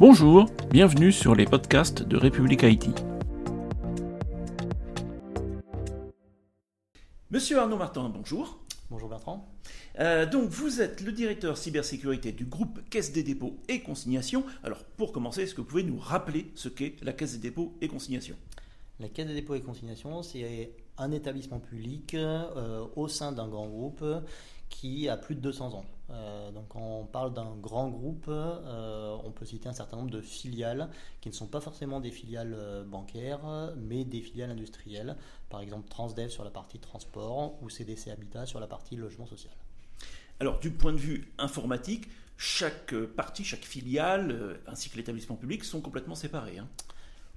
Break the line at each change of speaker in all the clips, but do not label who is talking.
Bonjour, bienvenue sur les podcasts de République Haïti. Monsieur Arnaud Martin, bonjour.
Bonjour Bertrand.
Euh, donc vous êtes le directeur cybersécurité du groupe Caisse des dépôts et consignations. Alors pour commencer, est-ce que vous pouvez nous rappeler ce qu'est la Caisse des dépôts et consignations?
La Caisse des dépôts et consignations, c'est un établissement public euh, au sein d'un grand groupe qui a plus de 200 ans. Euh, donc quand on parle d'un grand groupe, euh, on peut citer un certain nombre de filiales qui ne sont pas forcément des filiales euh, bancaires, mais des filiales industrielles. Par exemple Transdev sur la partie transport ou CDC Habitat sur la partie logement social.
Alors du point de vue informatique, chaque partie, chaque filiale, ainsi que l'établissement public sont complètement séparés. Hein.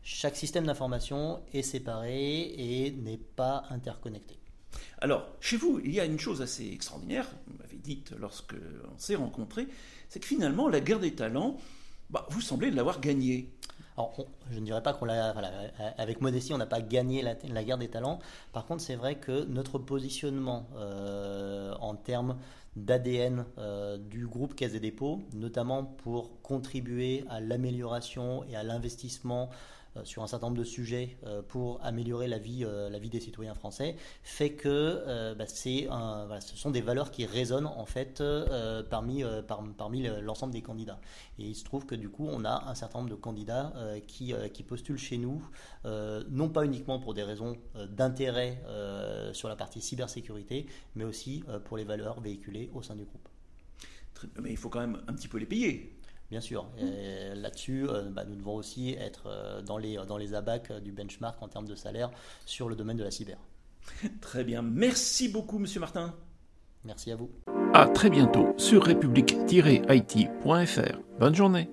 Chaque système d'information est séparé et n'est pas interconnecté.
Alors, chez vous, il y a une chose assez extraordinaire, vous m'avez dit lorsque on s'est rencontrés, c'est que finalement, la guerre des talents, bah, vous semblez l'avoir gagnée.
Alors, je ne dirais pas qu'on l'a. avec modestie, on n'a pas gagné la, guerre des talents. Par contre, c'est vrai que notre positionnement euh, en termes d'ADN euh, du groupe Caisse des dépôts, notamment pour contribuer à l'amélioration et à l'investissement sur un certain nombre de sujets euh, pour améliorer la vie, euh, la vie des citoyens français, fait que bah, c'est voilà, ce sont des valeurs qui résonnent en fait parmi, parmi l'ensemble des candidats. Et il se trouve que du coup, on a un certain nombre de candidats qui, qui postulent chez nous, non pas uniquement pour des raisons d'intérêt sur la partie cybersécurité, mais aussi pour les valeurs véhiculées au sein du groupe.
Mais il faut quand même un petit peu les payer.
Bien sûr. Là-dessus, euh, bah, nous devons aussi être euh, dans les, dans les abacs du benchmark en termes de salaire sur le domaine de la cyber.
Très bien. Merci beaucoup, Monsieur Martin.
Merci à vous.
À très bientôt sur république-it.fr. Bonne journée.